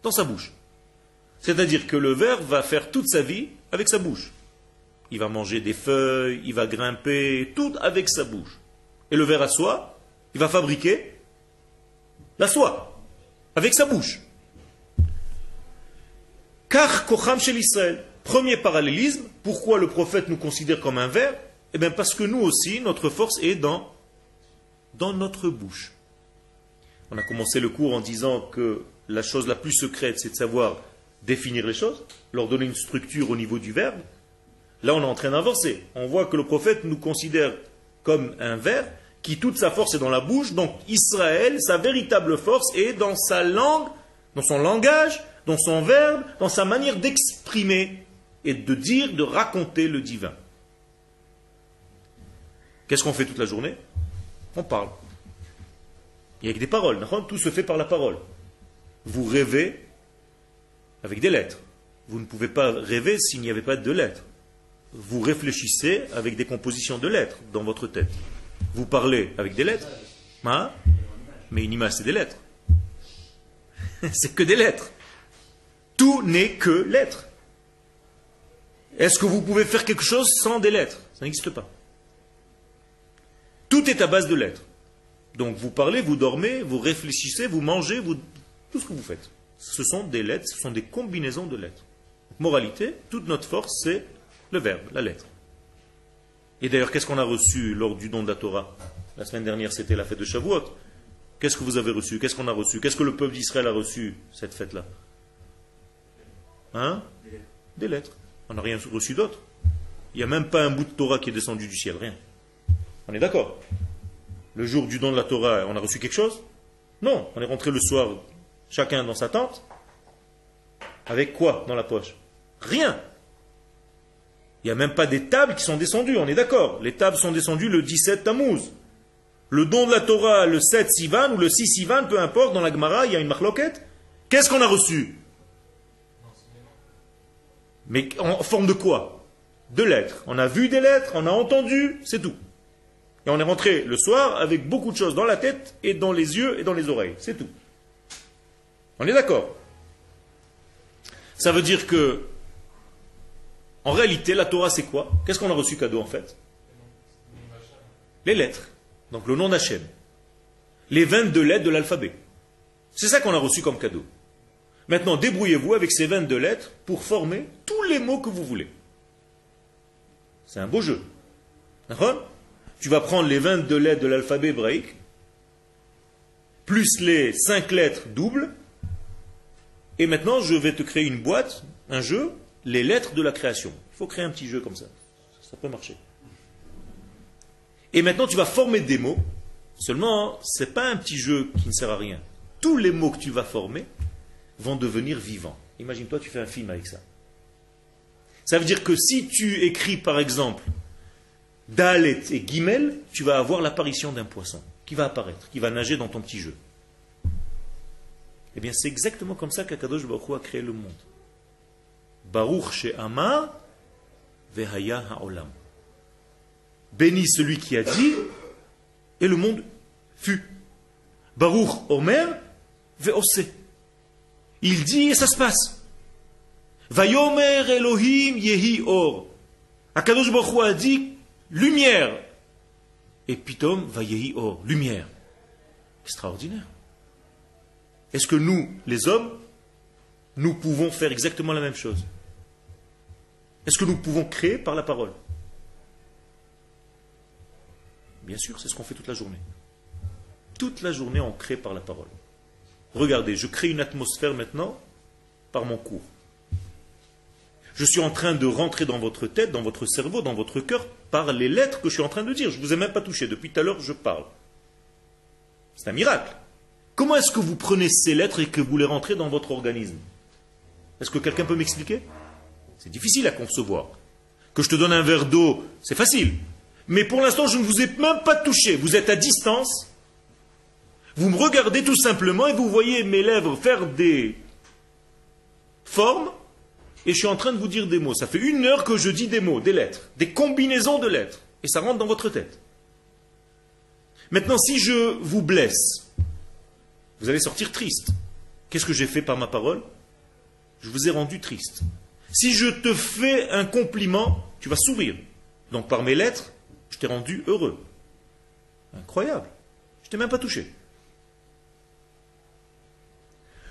Dans sa bouche. C'est-à-dire que le ver va faire toute sa vie avec sa bouche. Il va manger des feuilles, il va grimper, tout avec sa bouche. Et le ver à soie, il va fabriquer la soie avec sa bouche. Car Kocham chez l'Israël. Premier parallélisme, pourquoi le prophète nous considère comme un ver? Eh bien parce que nous aussi, notre force est dans, dans notre bouche. On a commencé le cours en disant que la chose la plus secrète, c'est de savoir définir les choses, leur donner une structure au niveau du verbe. Là, on est en train d'avancer. On voit que le prophète nous considère comme un ver qui toute sa force est dans la bouche. Donc Israël, sa véritable force est dans sa langue, dans son langage, dans son verbe, dans sa manière d'exprimer et de dire, de raconter le divin. Qu'est-ce qu'on fait toute la journée? On parle. Il y a que des paroles. Tout se fait par la parole. Vous rêvez avec des lettres. Vous ne pouvez pas rêver s'il n'y avait pas de lettres. Vous réfléchissez avec des compositions de lettres dans votre tête. Vous parlez avec des lettres. Hein? Mais une image, c'est des lettres. c'est que des lettres. Tout n'est que lettres. Est-ce que vous pouvez faire quelque chose sans des lettres? Ça n'existe pas. Tout est à base de lettres. Donc vous parlez, vous dormez, vous réfléchissez, vous mangez, vous... tout ce que vous faites. Ce sont des lettres, ce sont des combinaisons de lettres. Moralité, toute notre force, c'est le verbe, la lettre. Et d'ailleurs, qu'est-ce qu'on a reçu lors du don de la Torah La semaine dernière, c'était la fête de Shavuot. Qu'est-ce que vous avez reçu Qu'est-ce qu'on a reçu Qu'est-ce que le peuple d'Israël a reçu cette fête-là Hein Des lettres. On n'a rien reçu d'autre. Il n'y a même pas un bout de Torah qui est descendu du ciel, rien. On est d'accord Le jour du don de la Torah, on a reçu quelque chose Non, on est rentré le soir, chacun dans sa tente. Avec quoi dans la poche Rien. Il n'y a même pas des tables qui sont descendues, on est d'accord. Les tables sont descendues le 17 Tammuz. Le don de la Torah, le 7 Sivan ou le 6 Sivan, peu importe, dans la Gemara, il y a une marloquette. Qu'est-ce qu'on a reçu? Mais en forme de quoi? De lettres. On a vu des lettres, on a entendu, c'est tout. Et on est rentré le soir avec beaucoup de choses dans la tête et dans les yeux et dans les oreilles. C'est tout. On est d'accord Ça veut dire que, en réalité, la Torah, c'est quoi? Qu'est-ce qu'on a reçu cadeau en fait? Les lettres. Donc le nom d'Hachem. Les 22 lettres de l'alphabet. C'est ça qu'on a reçu comme cadeau. Maintenant, débrouillez-vous avec ces 22 lettres pour former tous les mots que vous voulez. C'est un beau jeu. Tu vas prendre les 22 lettres de l'alphabet hébraïque, plus les 5 lettres doubles, et maintenant je vais te créer une boîte, un jeu, les lettres de la création. Il faut créer un petit jeu comme ça. Ça peut marcher. Et maintenant tu vas former des mots. Seulement, ce n'est pas un petit jeu qui ne sert à rien. Tous les mots que tu vas former vont devenir vivants. Imagine-toi, tu fais un film avec ça. Ça veut dire que si tu écris par exemple Dalet et Gimel, tu vas avoir l'apparition d'un poisson qui va apparaître, qui va nager dans ton petit jeu. Eh bien, c'est exactement comme ça qu'Akadosh Baruch a créé le monde. Baruch she'amar vehaya ha'olam. Béni celui qui a dit, et le monde fut. Baruch omer ve'ose. Il dit et ça se passe. Vayomer Elohim yehi or. Akadosh Baruch a dit lumière. Et pitom vayehi or, lumière. Extraordinaire. Est-ce que nous, les hommes, nous pouvons faire exactement la même chose? Est-ce que nous pouvons créer par la parole? Bien sûr, c'est ce qu'on fait toute la journée. Toute la journée, on crée par la parole. Regardez, je crée une atmosphère maintenant par mon cours. Je suis en train de rentrer dans votre tête, dans votre cerveau, dans votre cœur, par les lettres que je suis en train de dire. Je ne vous ai même pas touché. Depuis tout à l'heure, je parle. C'est un miracle. Comment est-ce que vous prenez ces lettres et que vous les rentrez dans votre organisme? Est-ce que quelqu'un peut m'expliquer? C'est difficile à concevoir. Que je te donne un verre d'eau, c'est facile. Mais pour l'instant, je ne vous ai même pas touché. Vous êtes à distance. Vous me regardez tout simplement et vous voyez mes lèvres faire des formes et je suis en train de vous dire des mots. Ça fait une heure que je dis des mots, des lettres, des combinaisons de lettres. Et ça rentre dans votre tête. Maintenant, si je vous blesse, vous allez sortir triste. Qu'est-ce que j'ai fait par ma parole? Je vous ai rendu triste. Si je te fais un compliment, tu vas sourire. Donc par mes lettres, je t'ai rendu heureux. Incroyable. Je t'ai même pas touché.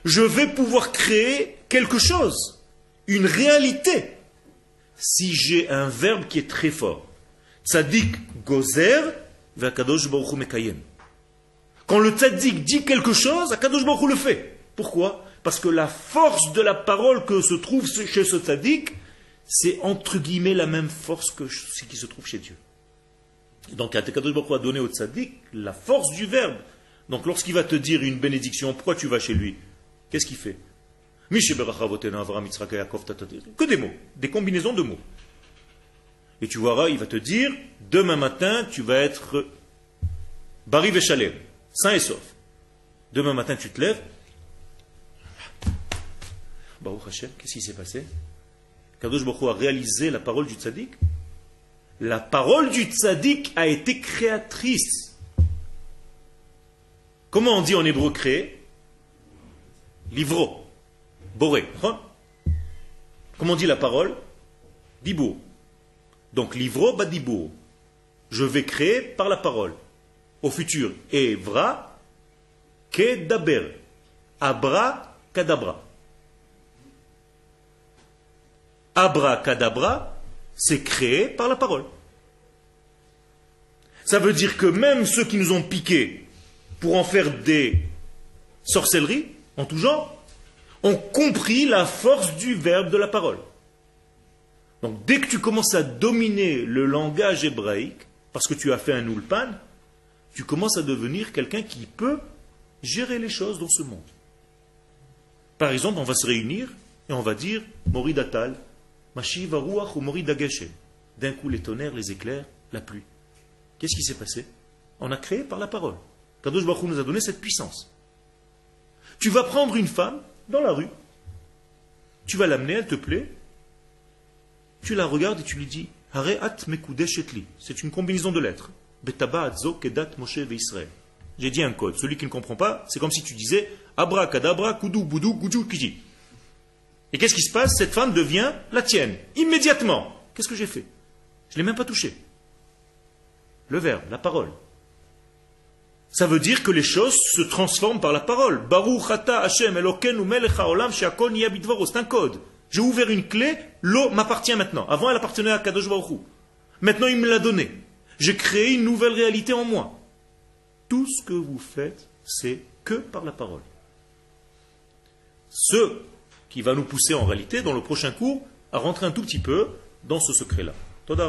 Je vais pouvoir créer quelque chose une réalité si j'ai un verbe qui est très fort. Tzadik gozer v'akadosh baruch mekayem. Quand le tzaddik dit quelque chose, Akadosh baruch le fait. Pourquoi? Parce que la force de la parole que se trouve chez ce tzaddik, c'est entre guillemets la même force que ce qui se trouve chez Dieu. Donc Akadosh baruch a donné au tzaddik la force du verbe. Donc lorsqu'il va te dire une bénédiction, pourquoi tu vas chez lui? Qu'est-ce qu'il fait? Que des mots, des combinaisons de mots. Et tu verras, il va te dire, demain matin, tu vas être Bari Veshalem, sain et sauf. Demain matin, tu te lèves. Baruch Hashem, qu'est-ce qui s'est passé? Kadosh Baruch a réalisé la parole du tzaddik. La parole du tzaddik a été créatrice. Comment on dit en hébreu créer? Livro. Boré. Hein? Comment dit la parole? Dibou. Donc livro badibou. Je vais créer par la parole. Au futur. Evra kedaber. Abra kadabra. Abra kadabra, c'est créé par la parole. Ça veut dire que même ceux qui nous ont piqués pour en faire des sorcelleries, en tout genre, ont compris la force du verbe de la parole. Donc dès que tu commences à dominer le langage hébraïque, parce que tu as fait un ulpan, tu commences à devenir quelqu'un qui peut gérer les choses dans ce monde. Par exemple, on va se réunir et on va dire Mori Datal, Mashiv ou Mori Dageshe. D'un coup, les tonnerres, les éclairs, la pluie. Qu'est-ce qui s'est passé? On a créé par la parole. Kadosh Baruch nous a donné cette puissance. Tu vas prendre une femme dans la rue. Tu vas l'amener, elle te plaît. Tu la regardes et tu lui dis C'est une combinaison de lettres. J'ai dit un code. Celui qui ne comprend pas, c'est comme si tu disais Abra, Kadabra, Kudu, Boudou, Goudou, Kiji. Et qu'est-ce qui se passe Cette femme devient la tienne, immédiatement. Qu'est-ce que j'ai fait Je ne l'ai même pas touché. Le verbe, la parole. Ça veut dire que les choses se transforment par la parole. Baruch Hashem Elokeinu melech haolam she'akol C'est un code. J'ai ouvert une clé, l'eau m'appartient maintenant. Avant, elle appartenait à Kadosh Maintenant, il me l'a donnée. J'ai créé une nouvelle réalité en moi. Tout ce que vous faites, c'est que par la parole. Ce qui va nous pousser en réalité, dans le prochain cours, à rentrer un tout petit peu dans ce secret-là. Toda